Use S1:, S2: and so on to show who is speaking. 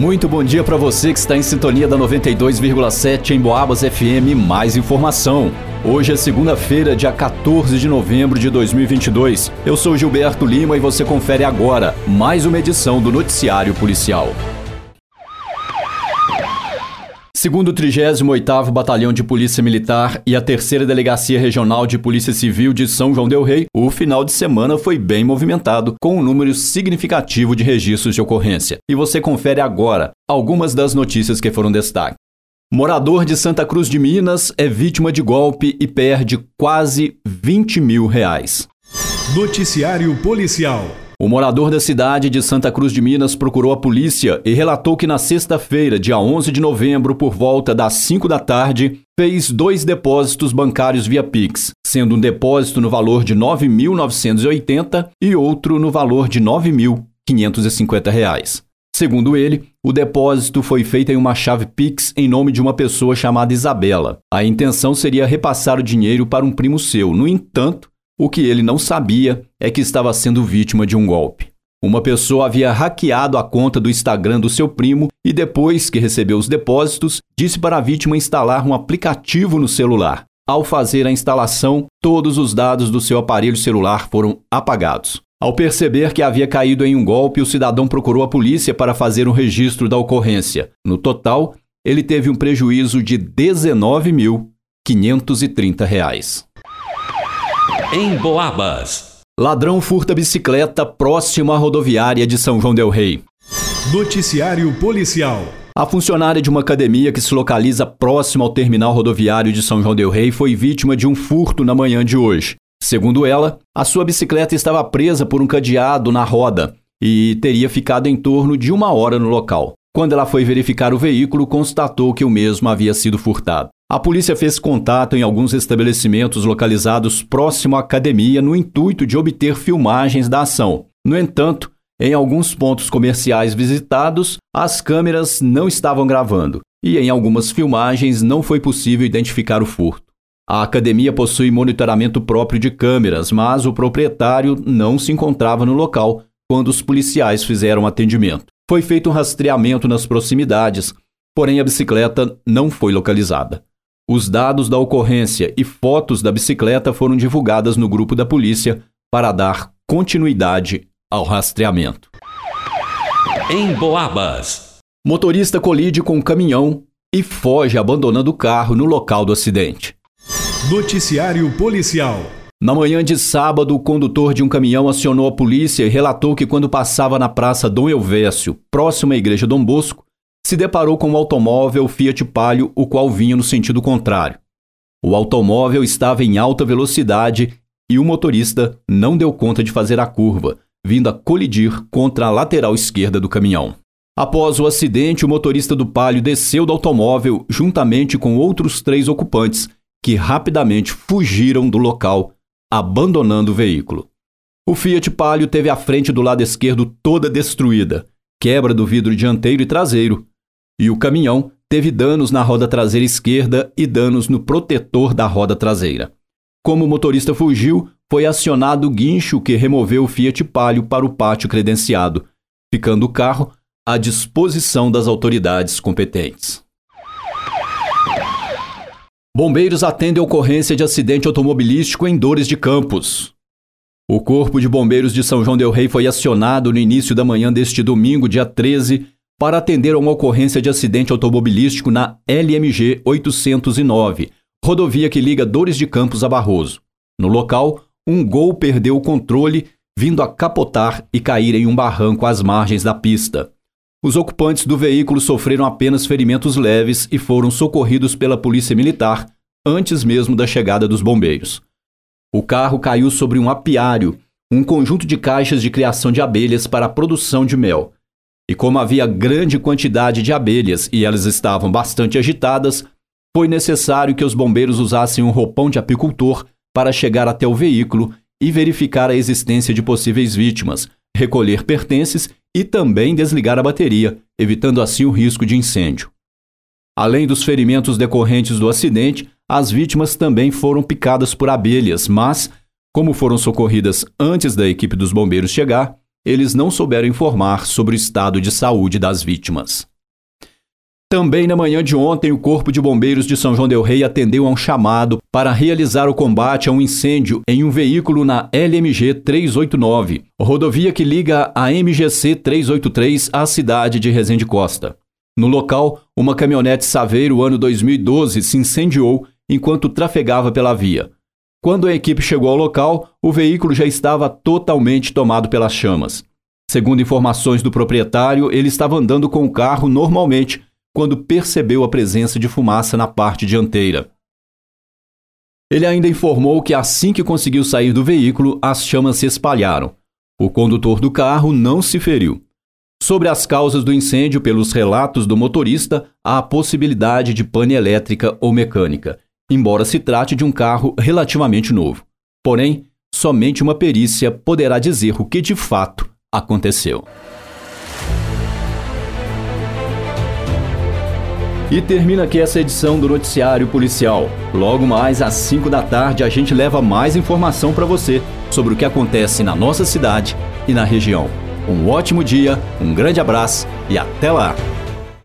S1: Muito bom dia para você que está em sintonia da 92,7 em Boabas FM. Mais informação. Hoje é segunda-feira, dia 14 de novembro de 2022. Eu sou Gilberto Lima e você confere agora mais uma edição do Noticiário Policial. Segundo o 38º Batalhão de Polícia Militar e a Terceira Delegacia Regional de Polícia Civil de São João del Rei, o final de semana foi bem movimentado, com um número significativo de registros de ocorrência. E você confere agora algumas das notícias que foram destaque. Morador de Santa Cruz de Minas é vítima de golpe e perde quase 20 mil reais.
S2: Noticiário Policial
S1: o morador da cidade de Santa Cruz de Minas procurou a polícia e relatou que na sexta-feira, dia 11 de novembro, por volta das 5 da tarde, fez dois depósitos bancários via Pix, sendo um depósito no valor de R$ 9.980 e outro no valor de R$ 9.550. Segundo ele, o depósito foi feito em uma chave Pix em nome de uma pessoa chamada Isabela. A intenção seria repassar o dinheiro para um primo seu. No entanto, o que ele não sabia é que estava sendo vítima de um golpe. Uma pessoa havia hackeado a conta do Instagram do seu primo e, depois que recebeu os depósitos, disse para a vítima instalar um aplicativo no celular. Ao fazer a instalação, todos os dados do seu aparelho celular foram apagados. Ao perceber que havia caído em um golpe, o cidadão procurou a polícia para fazer um registro da ocorrência. No total, ele teve um prejuízo de R$ 19.530
S2: em Boabas.
S1: Ladrão furta bicicleta próximo à rodoviária de São João del Rei.
S2: Noticiário Policial.
S1: A funcionária de uma academia que se localiza próximo ao terminal rodoviário de São João del Rei foi vítima de um furto na manhã de hoje. Segundo ela, a sua bicicleta estava presa por um cadeado na roda e teria ficado em torno de uma hora no local. Quando ela foi verificar o veículo, constatou que o mesmo havia sido furtado. A polícia fez contato em alguns estabelecimentos localizados próximo à academia no intuito de obter filmagens da ação. No entanto, em alguns pontos comerciais visitados, as câmeras não estavam gravando e em algumas filmagens não foi possível identificar o furto. A academia possui monitoramento próprio de câmeras, mas o proprietário não se encontrava no local quando os policiais fizeram atendimento. Foi feito um rastreamento nas proximidades, porém a bicicleta não foi localizada. Os dados da ocorrência e fotos da bicicleta foram divulgadas no grupo da polícia para dar continuidade ao rastreamento.
S2: Em Boabas.
S1: Motorista colide com um caminhão e foge abandonando o carro no local do acidente.
S2: Noticiário Policial.
S1: Na manhã de sábado, o condutor de um caminhão acionou a polícia e relatou que quando passava na Praça Dom Elvésio, próximo à Igreja Dom Bosco, se deparou com um automóvel Fiat Palio, o qual vinha no sentido contrário. O automóvel estava em alta velocidade e o motorista não deu conta de fazer a curva, vindo a colidir contra a lateral esquerda do caminhão. Após o acidente, o motorista do Palio desceu do automóvel juntamente com outros três ocupantes, que rapidamente fugiram do local, abandonando o veículo. O Fiat Palio teve a frente do lado esquerdo toda destruída, quebra do vidro dianteiro e traseiro, e o caminhão teve danos na roda traseira esquerda e danos no protetor da roda traseira. Como o motorista fugiu, foi acionado o guincho que removeu o Fiat Palio para o pátio credenciado, ficando o carro à disposição das autoridades competentes. Bombeiros atendem ocorrência de acidente automobilístico em Dores de Campos. O Corpo de Bombeiros de São João Del Rei foi acionado no início da manhã deste domingo, dia 13, para atender a uma ocorrência de acidente automobilístico na LMG 809, rodovia que liga Dores de Campos a Barroso. No local, um Gol perdeu o controle, vindo a capotar e cair em um barranco às margens da pista. Os ocupantes do veículo sofreram apenas ferimentos leves e foram socorridos pela Polícia Militar antes mesmo da chegada dos bombeiros. O carro caiu sobre um apiário, um conjunto de caixas de criação de abelhas para a produção de mel. E como havia grande quantidade de abelhas e elas estavam bastante agitadas, foi necessário que os bombeiros usassem um roupão de apicultor para chegar até o veículo e verificar a existência de possíveis vítimas, recolher pertences e também desligar a bateria, evitando assim o risco de incêndio. Além dos ferimentos decorrentes do acidente, as vítimas também foram picadas por abelhas, mas, como foram socorridas antes da equipe dos bombeiros chegar, eles não souberam informar sobre o estado de saúde das vítimas. Também na manhã de ontem, o Corpo de Bombeiros de São João Del Rei atendeu a um chamado para realizar o combate a um incêndio em um veículo na LMG 389, rodovia que liga a MGC 383 à cidade de Resende Costa. No local, uma caminhonete Saveiro ano 2012 se incendiou enquanto trafegava pela via. Quando a equipe chegou ao local, o veículo já estava totalmente tomado pelas chamas. Segundo informações do proprietário, ele estava andando com o carro normalmente quando percebeu a presença de fumaça na parte dianteira. Ele ainda informou que assim que conseguiu sair do veículo, as chamas se espalharam. O condutor do carro não se feriu. Sobre as causas do incêndio, pelos relatos do motorista, há a possibilidade de pane elétrica ou mecânica, embora se trate de um carro relativamente novo. Porém, somente uma perícia poderá dizer o que de fato aconteceu. E termina aqui essa edição do Noticiário Policial. Logo mais às 5 da tarde a gente leva mais informação para você sobre o que acontece na nossa cidade e na região. Um ótimo dia, um grande abraço e até lá!